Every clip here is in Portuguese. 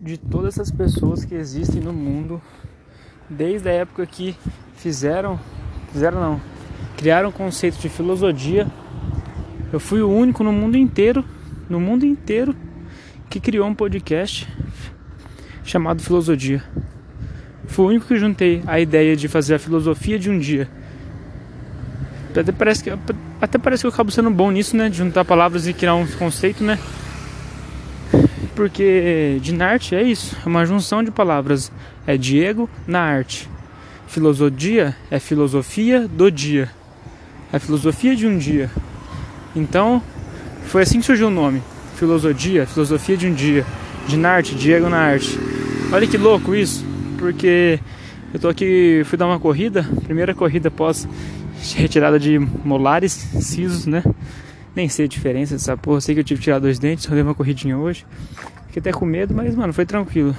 de todas essas pessoas que existem no mundo, desde a época que fizeram, fizeram não, criaram o conceito de filosofia. Eu fui o único no mundo inteiro, no mundo inteiro, que criou um podcast chamado Filosofia. Fui o único que juntei a ideia de fazer a filosofia de um dia. Até parece que, até parece que eu acabo sendo bom nisso, né? De juntar palavras e criar um conceito, né? Porque de arte é isso, é uma junção de palavras. É Diego na arte. Filosofia é filosofia do dia. É filosofia de um dia. Então, foi assim que surgiu o nome. Filosofia, filosofia de um dia. De Narte, Diego na arte. Olha que louco isso, porque eu tô aqui, fui dar uma corrida, primeira corrida pós retirada de molares, sisos, né? Nem sei a diferença dessa porra, sei que eu tive que tirar dois dentes, só dei uma corridinha hoje. Fiquei até com medo, mas mano, foi tranquilo.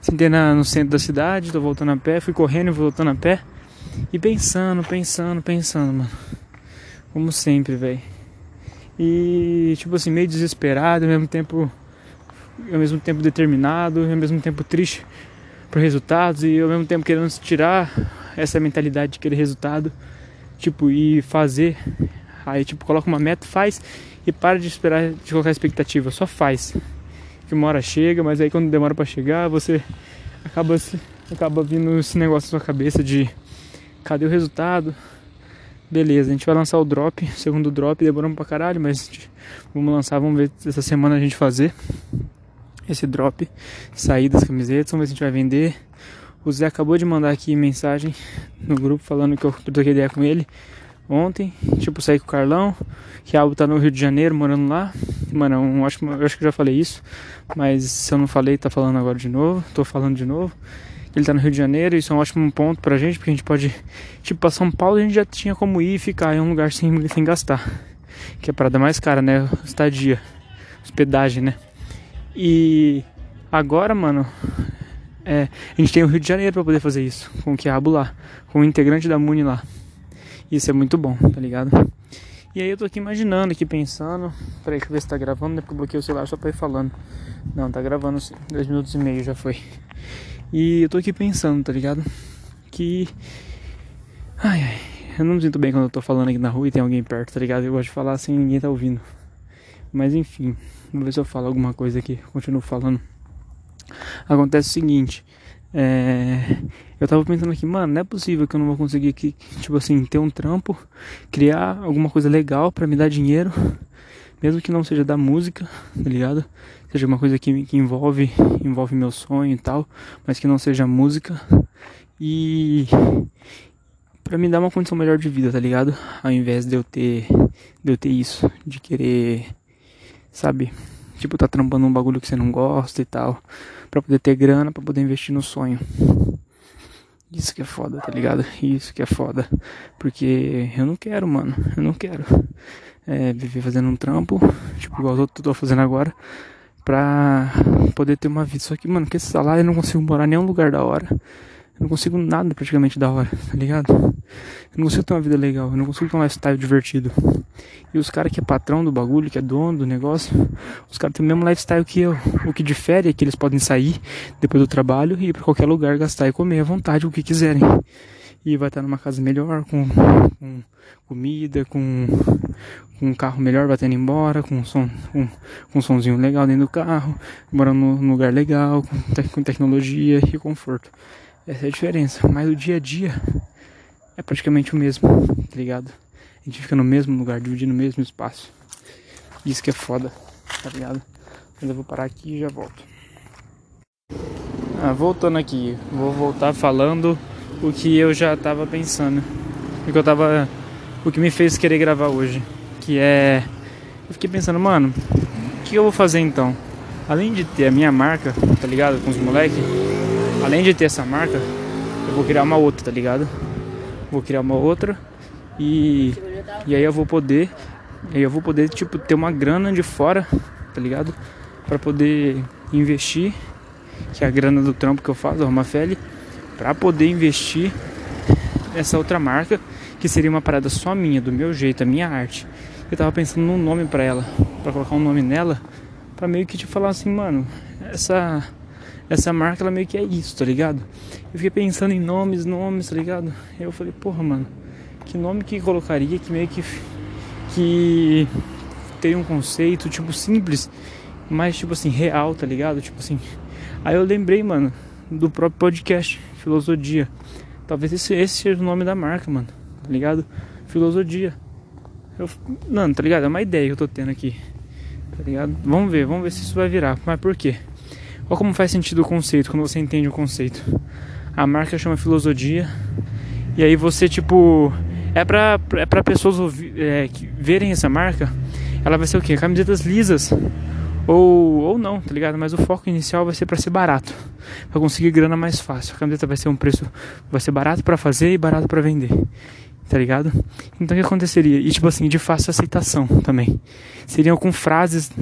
Sentei na, no centro da cidade, tô voltando a pé, fui correndo e voltando a pé. E pensando, pensando, pensando, mano. Como sempre, velho. E tipo assim, meio desesperado, ao mesmo tempo ao mesmo tempo determinado, ao mesmo tempo triste por resultados e ao mesmo tempo querendo tirar essa mentalidade de querer resultado, tipo, e fazer. Aí tipo, coloca uma meta, faz e para de esperar de colocar expectativa, só faz. Que uma hora chega, mas aí quando demora para chegar, você acaba acaba vindo esse negócio na sua cabeça de cadê o resultado? Beleza, a gente vai lançar o drop, segundo drop, demoramos pra caralho, mas vamos lançar, vamos ver essa semana a gente fazer esse drop, sair das camisetas, vamos ver se a gente vai vender. O Zé acabou de mandar aqui mensagem no grupo falando que eu troquei ideia com ele ontem. Tipo, saí com o Carlão, que Albo tá no Rio de Janeiro, morando lá. Mano, eu acho, eu acho que eu já falei isso, mas se eu não falei, tá falando agora de novo. Tô falando de novo. Ele tá no Rio de Janeiro, isso é um ótimo ponto pra gente, porque a gente pode, tipo, pra São Paulo a gente já tinha como ir e ficar em um lugar sem, sem gastar. Que é a parada mais cara, né? Estadia, hospedagem, né? E agora, mano, é, a gente tem o Rio de Janeiro para poder fazer isso, com o Quiabo lá, com o integrante da Muni lá. Isso é muito bom, tá ligado? E aí eu tô aqui imaginando, aqui pensando. Peraí, deixa eu ver se tá gravando, né? Porque eu bloqueei o celular só pra ir falando. Não, tá gravando sim. Dois minutos e meio já foi. E eu tô aqui pensando, tá ligado? Que. Ai, ai. Eu não me sinto bem quando eu tô falando aqui na rua e tem alguém perto, tá ligado? Eu gosto de falar sem ninguém tá ouvindo. Mas enfim, vamos ver se eu falo alguma coisa aqui. Continuo falando. Acontece o seguinte. É, eu tava pensando aqui, mano, não é possível que eu não vou conseguir aqui, tipo assim, ter um trampo, criar alguma coisa legal para me dar dinheiro, mesmo que não seja da música, tá ligado? Seja uma coisa que, que envolve, envolve meu sonho e tal, mas que não seja música. E para me dar uma condição melhor de vida, tá ligado? Ao invés de eu ter de eu ter isso, de querer, sabe? Tipo, tá trampando um bagulho que você não gosta e tal. Pra poder ter grana, pra poder investir no sonho. Isso que é foda, tá ligado? Isso que é foda. Porque eu não quero, mano. Eu não quero é, viver fazendo um trampo, tipo, igual eu tô fazendo agora, pra poder ter uma vida. Só que, mano, com esse salário eu não consigo morar em nenhum lugar da hora. Eu não consigo nada praticamente da hora, tá ligado? Eu não consigo ter uma vida legal, eu não consigo ter um lifestyle divertido. E os caras que é patrão do bagulho, que é dono do negócio, os caras têm o mesmo lifestyle que eu. O que difere é que eles podem sair depois do trabalho e ir pra qualquer lugar gastar e comer à vontade o que quiserem. E vai estar numa casa melhor, com, com comida, com, com um carro melhor batendo embora, com um, som, com, com um somzinho legal dentro do carro, morando num lugar legal, com, te, com tecnologia e conforto. Essa é a diferença. Mas o dia a dia é praticamente o mesmo, tá ligado? A gente fica no mesmo lugar, dividindo o mesmo espaço. Isso que é foda, tá ligado? Mas eu vou parar aqui e já volto. Ah, voltando aqui, vou voltar falando o que eu já tava pensando. O que eu tava. O que me fez querer gravar hoje. Que é. Eu fiquei pensando, mano, o que eu vou fazer então? Além de ter a minha marca, tá ligado? Com os moleques além de ter essa marca, eu vou criar uma outra, tá ligado? Vou criar uma outra e e aí eu vou poder, aí eu vou poder tipo ter uma grana de fora, tá ligado? Para poder investir, que é a grana do trampo que eu faço, arruma fele, para poder investir nessa outra marca, que seria uma parada só minha, do meu jeito, a minha arte. Eu tava pensando num nome para ela, para colocar um nome nela, para meio que te falar assim, mano, essa essa marca ela meio que é isso, tá ligado? Eu fiquei pensando em nomes, nomes, tá ligado? Eu falei, porra, mano, que nome que colocaria que meio que que tem um conceito tipo simples, mas tipo assim, real, tá ligado? Tipo assim. Aí eu lembrei, mano, do próprio podcast Filosofia. Talvez esse, esse seja o nome da marca, mano. Tá ligado? Filosofia. Eu, mano, tá ligado? É uma ideia que eu tô tendo aqui. Tá ligado? Vamos ver, vamos ver se isso vai virar. Mas por quê? Olha como faz sentido o conceito, quando você entende o conceito. A marca chama Filosofia. E aí você, tipo. É pra, é pra pessoas ouvir, é, que verem essa marca. Ela vai ser o quê? Camisetas lisas. Ou, ou não, tá ligado? Mas o foco inicial vai ser para ser barato. Pra conseguir grana mais fácil. A camiseta vai ser um preço. Vai ser barato para fazer e barato para vender tá ligado? Então o que aconteceria? E tipo assim, de fácil aceitação também. Seriam com frases,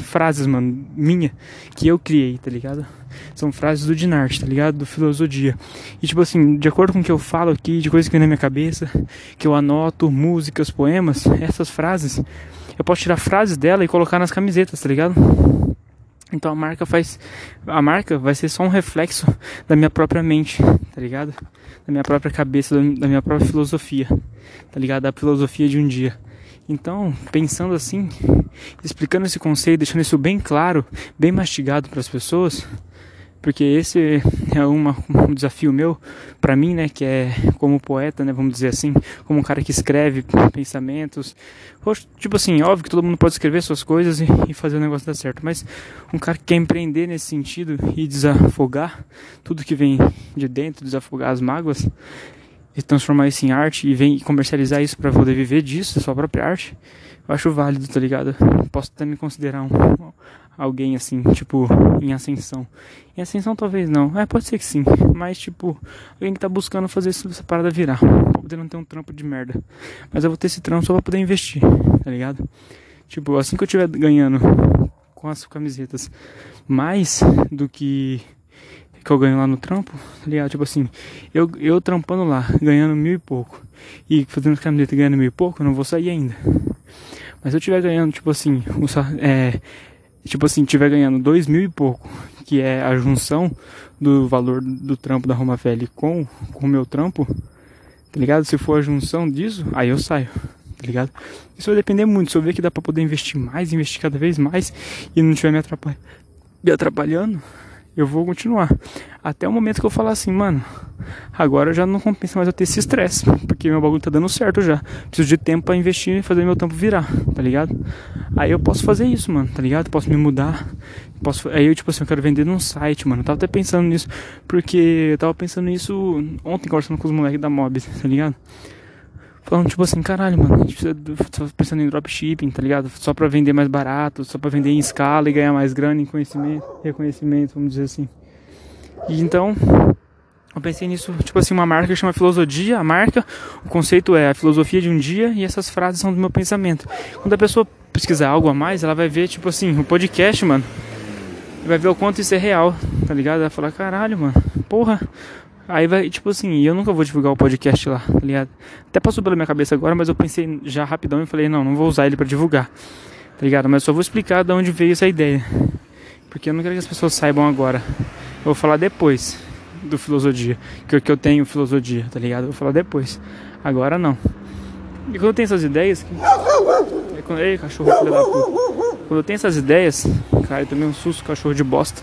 frases, mano, minha, que eu criei, tá ligado? São frases do Dinart, tá ligado? Do Filosofia. E tipo assim, de acordo com o que eu falo aqui, de coisas que vem na minha cabeça, que eu anoto, músicas, poemas, essas frases, eu posso tirar frases dela e colocar nas camisetas, tá ligado? Então a marca faz. A marca vai ser só um reflexo da minha própria mente, tá ligado? Da minha própria cabeça, da minha própria filosofia, tá ligado? Da filosofia de um dia. Então, pensando assim, explicando esse conceito, deixando isso bem claro, bem mastigado para as pessoas, porque esse é uma, um desafio meu para mim, né, que é como poeta, né, vamos dizer assim, como um cara que escreve pensamentos, tipo assim, óbvio que todo mundo pode escrever suas coisas e, e fazer o negócio dar certo, mas um cara que quer empreender nesse sentido e desafogar tudo que vem de dentro, desafogar as mágoas e transformar isso em arte e vem comercializar isso para poder viver disso, sua própria arte, eu acho válido, tá ligado? Posso até me considerar um, alguém assim, tipo, em ascensão. Em ascensão talvez não. É, pode ser que sim. Mas, tipo, alguém que tá buscando fazer essa parada virar. Pra poder não ter um trampo de merda. Mas eu vou ter esse trampo só pra poder investir, tá ligado? Tipo, assim que eu tiver ganhando com as camisetas mais do que que eu ganho lá no trampo, tá ligado? Tipo assim, eu, eu trampando lá, ganhando mil e pouco, e fazendo camiseta ganhando mil e pouco, eu não vou sair ainda. Mas se eu tiver ganhando, tipo assim, é, tipo assim, tiver ganhando dois mil e pouco, que é a junção do valor do trampo da Roma Velha com, com o meu trampo, tá ligado? Se for a junção disso, aí eu saio, tá ligado? Isso vai depender muito. Se eu ver que dá pra poder investir mais, investir cada vez mais e não estiver me, me atrapalhando, eu vou continuar. Até o momento que eu falar assim, mano, agora já não compensa mais eu ter esse estresse, porque meu bagulho tá dando certo já. Preciso de tempo para investir e fazer meu tempo virar, tá ligado? Aí eu posso fazer isso, mano, tá ligado? Posso me mudar. Posso, aí eu, tipo assim, eu quero vender num site, mano. Eu tava até pensando nisso, porque eu tava pensando nisso ontem, conversando com os moleques da Mob, tá ligado? Falando tipo assim, caralho, mano, a gente precisa tô pensando em dropshipping, tá ligado? Só pra vender mais barato, só pra vender em escala e ganhar mais grana em conhecimento, reconhecimento, vamos dizer assim. E então, eu pensei nisso, tipo assim, uma marca chama Filosofia, a marca, o conceito é a filosofia de um dia e essas frases são do meu pensamento. Quando a pessoa pesquisar algo a mais, ela vai ver, tipo assim, o podcast, mano, vai ver o quanto isso é real, tá ligado? Ela vai falar, caralho, mano, porra, Aí vai, tipo assim, eu nunca vou divulgar o podcast lá, tá ligado? Até passou pela minha cabeça agora, mas eu pensei já rapidão e falei, não, não vou usar ele para divulgar, tá ligado? Mas só vou explicar de onde veio essa ideia. Porque eu não quero que as pessoas saibam agora. Eu vou falar depois do filosofia, que, que eu tenho filosofia, tá ligado? Eu vou falar depois. Agora não. E quando eu tenho essas ideias. Que... Quando... Ei, cachorro filho da puta. Quando eu tenho essas ideias. Cara, eu tomei um susto, cachorro de bosta.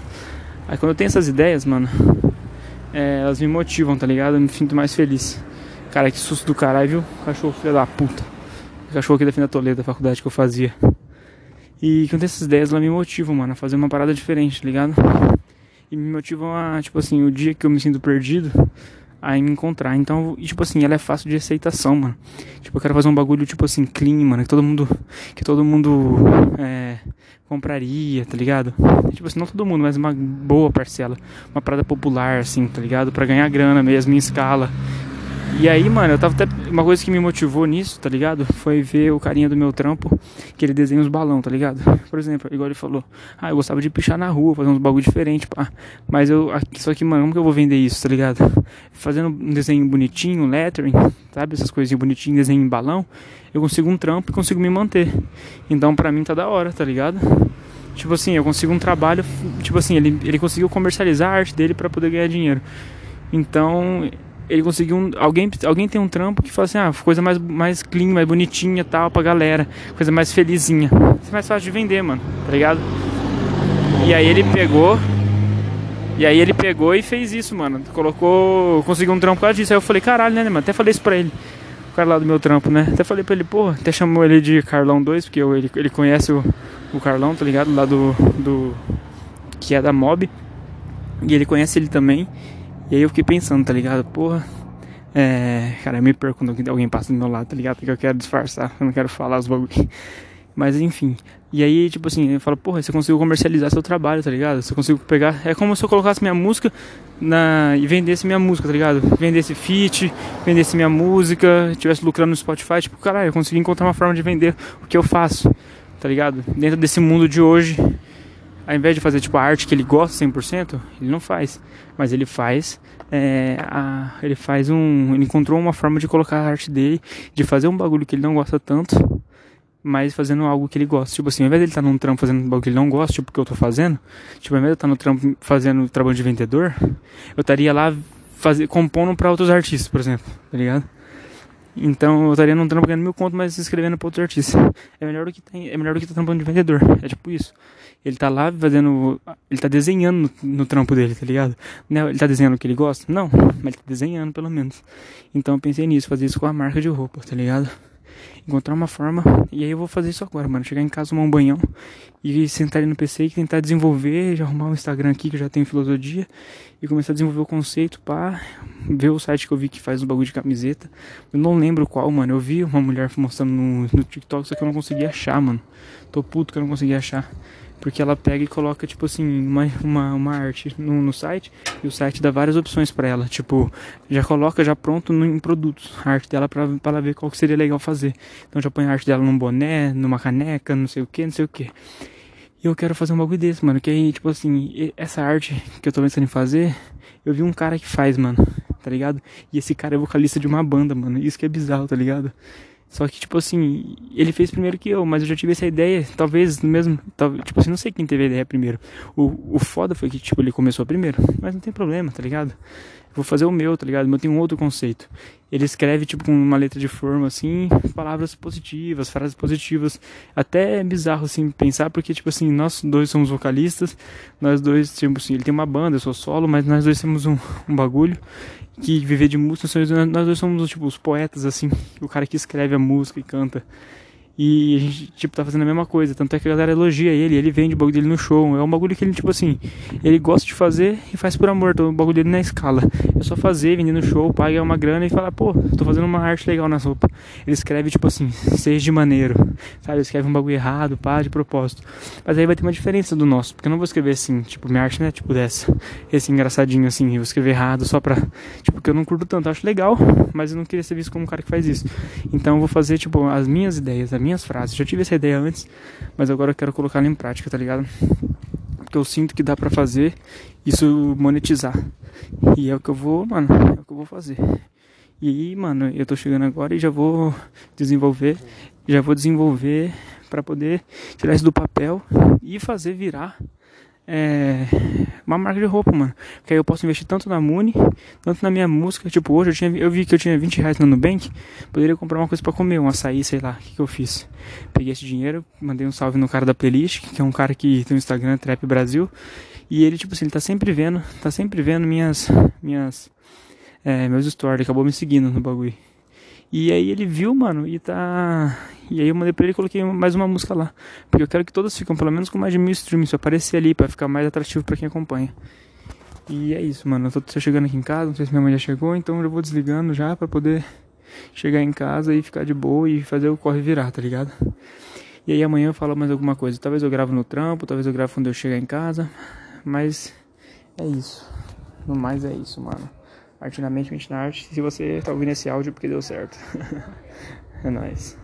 Aí quando eu tenho essas ideias, mano é, elas me motivam, tá ligado? Eu me sinto mais feliz. Cara, que susto do caralho, viu? Cachorro filho da puta. cachorro aqui da Fina Toledo, da faculdade que eu fazia. E quando essas ideias, elas me motivam, mano, a fazer uma parada diferente, tá ligado? E me motivam a, tipo assim, o dia que eu me sinto perdido, a me encontrar. Então, tipo assim, ela é fácil de aceitação, mano. Tipo, eu quero fazer um bagulho, tipo assim, clean, mano, que todo mundo, que todo mundo é, compraria, tá ligado? Tipo assim, não todo mundo, mas uma boa parcela. Uma parada popular, assim, tá ligado? Pra ganhar grana mesmo, em escala. E aí, mano, eu tava até. Uma coisa que me motivou nisso, tá ligado? Foi ver o carinha do meu trampo, que ele desenha os balão, tá ligado? Por exemplo, igual ele falou, ah, eu gostava de pichar na rua, fazer uns bagulho diferente, pá. Mas eu. Só que, mano, como que eu vou vender isso, tá ligado? Fazendo um desenho bonitinho, lettering, sabe? Essas coisinhas bonitinhas, desenho em balão, eu consigo um trampo e consigo me manter. Então pra mim tá da hora, tá ligado? Tipo assim, eu consigo um trabalho, tipo assim, ele, ele conseguiu comercializar a arte dele para poder ganhar dinheiro. Então, ele conseguiu um, alguém alguém tem um trampo que fala assim, ah, coisa mais mais clean, mais bonitinha, tal, pra galera, coisa mais felizinha. Isso é mais fácil de vender, mano, tá ligado? E aí ele pegou e aí ele pegou e fez isso, mano. Colocou, conseguiu um trampo causa disso. Aí eu falei, caralho, né, mano? Até falei isso pra ele. O cara lá do meu trampo, né? Até falei pra ele, pô, até chamou ele de Carlão 2, porque eu, ele, ele conhece o, o Carlão, tá ligado? Lá do, do. que é da Mob. E ele conhece ele também. E aí eu fiquei pensando, tá ligado? Porra. É. Cara, eu me perco quando alguém passa do meu lado, tá ligado? Porque eu quero disfarçar, eu não quero falar os bagulho. Mas enfim. E aí, tipo assim, eu falo, porra, você conseguiu comercializar seu trabalho, tá ligado? Você conseguiu pegar. É como se eu colocasse minha música na. e vendesse minha música, tá ligado? Vendesse feat, vendesse minha música, tivesse lucrando no Spotify, tipo, caralho, eu consegui encontrar uma forma de vender o que eu faço, tá ligado? Dentro desse mundo de hoje, ao invés de fazer tipo a arte que ele gosta 100%, ele não faz, mas ele faz é, a, ele faz um, ele encontrou uma forma de colocar a arte dele, de fazer um bagulho que ele não gosta tanto mas fazendo algo que ele gosta. Tipo assim, ao invés de ele estar tá num trampo fazendo algo que ele não gosta, tipo o que eu tô fazendo, tipo, ao invés de eu estar tá no trampo fazendo trabalho de vendedor, eu estaria lá fazer, compondo para outros artistas, por exemplo, tá ligado? Então eu estaria trampo ganhando mil conto, mas escrevendo para outros artistas. É melhor do que tem, é melhor do que tá trampando de vendedor. É tipo isso. Ele tá lá fazendo. Ele tá desenhando no, no trampo dele, tá ligado? Não, ele tá desenhando o que ele gosta? Não, mas ele tá desenhando pelo menos. Então eu pensei nisso, fazer isso com a marca de roupa, tá ligado? Encontrar uma forma. E aí eu vou fazer isso agora, mano. Chegar em casa, tomar um banhão e sentar ali no PC e tentar desenvolver, já arrumar um Instagram aqui que eu já tenho filosofia e começar a desenvolver o conceito para ver o site que eu vi que faz um bagulho de camiseta. Eu não lembro qual, mano. Eu vi uma mulher mostrando no, no TikTok, só que eu não consegui achar, mano. Tô puto que eu não consegui achar. Porque ela pega e coloca, tipo assim, uma, uma, uma arte no, no site e o site dá várias opções para ela. Tipo, já coloca já pronto no, em produtos a arte dela pra ela ver qual que seria legal fazer. Então já põe a arte dela num boné, numa caneca, não sei o que, não sei o que. E eu quero fazer um bagulho desse, mano. Que aí, tipo assim, essa arte que eu tô pensando em fazer, eu vi um cara que faz, mano, tá ligado? E esse cara é vocalista de uma banda, mano. Isso que é bizarro, tá ligado? Só que, tipo assim, ele fez primeiro que eu, mas eu já tive essa ideia, talvez no mesmo. tipo assim, não sei quem teve a ideia primeiro. O, o foda foi que, tipo, ele começou primeiro. Mas não tem problema, tá ligado? Vou fazer o meu, tá ligado? Eu tenho um outro conceito. Ele escreve, tipo, com uma letra de forma, assim, palavras positivas, frases positivas. Até é bizarro, assim, pensar, porque, tipo assim, nós dois somos vocalistas, nós dois, tipo assim, ele tem uma banda, eu sou solo, mas nós dois temos um, um bagulho que viver de música, nós dois somos, tipo, os poetas, assim, o cara que escreve a música e canta. E a gente, tipo, tá fazendo a mesma coisa. Tanto é que a galera elogia ele, ele vende o bagulho dele no show. É um bagulho que ele, tipo assim, ele gosta de fazer e faz por amor. Então o bagulho dele na escala. É só fazer, vender no show, paga uma grana e fala, pô, tô fazendo uma arte legal na roupa. Ele escreve, tipo assim, seja de maneiro. Sabe? Ele escreve um bagulho errado, pá, de propósito. Mas aí vai ter uma diferença do nosso. Porque eu não vou escrever assim, tipo, minha arte não é tipo dessa. Esse engraçadinho assim, eu vou escrever errado só pra. Tipo, porque eu não curto tanto. Eu acho legal, mas eu não queria ser visto como um cara que faz isso. Então eu vou fazer, tipo, as minhas ideias, as minhas frases. Já tive essa ideia antes, mas agora eu quero colocar ela em prática, tá ligado? Porque eu sinto que dá pra fazer isso monetizar. E é o que eu vou, mano, é o que eu vou fazer. E mano, eu tô chegando agora e já vou desenvolver, já vou desenvolver para poder tirar isso do papel e fazer virar é, uma marca de roupa, mano. Que aí eu posso investir tanto na Muni, tanto na minha música. Tipo, hoje eu, tinha, eu vi que eu tinha 20 reais no Nubank, poderia comprar uma coisa para comer, um açaí, sei lá. O que, que eu fiz? Peguei esse dinheiro, mandei um salve no cara da playlist, que é um cara que tem um Instagram, Trap Brasil. E ele, tipo assim, ele tá sempre vendo, tá sempre vendo minhas, minhas, é, meus stories. Acabou me seguindo no bagulho. E aí ele viu, mano, e tá. E aí eu mandei pra ele e coloquei mais uma música lá. Porque eu quero que todas fiquem pelo menos com mais de mil streams, pra aparecer ali, pra ficar mais atrativo pra quem acompanha. E é isso, mano. Eu tô chegando aqui em casa, não sei se minha mãe já chegou, então eu vou desligando já pra poder chegar em casa e ficar de boa e fazer o corre virar, tá ligado? E aí amanhã eu falo mais alguma coisa. Talvez eu gravo no trampo, talvez eu gravo quando eu chegar em casa. Mas é isso. No mais é isso, mano. Arte na mente, mente na arte. Se você tá ouvindo esse áudio, porque deu certo. é nóis.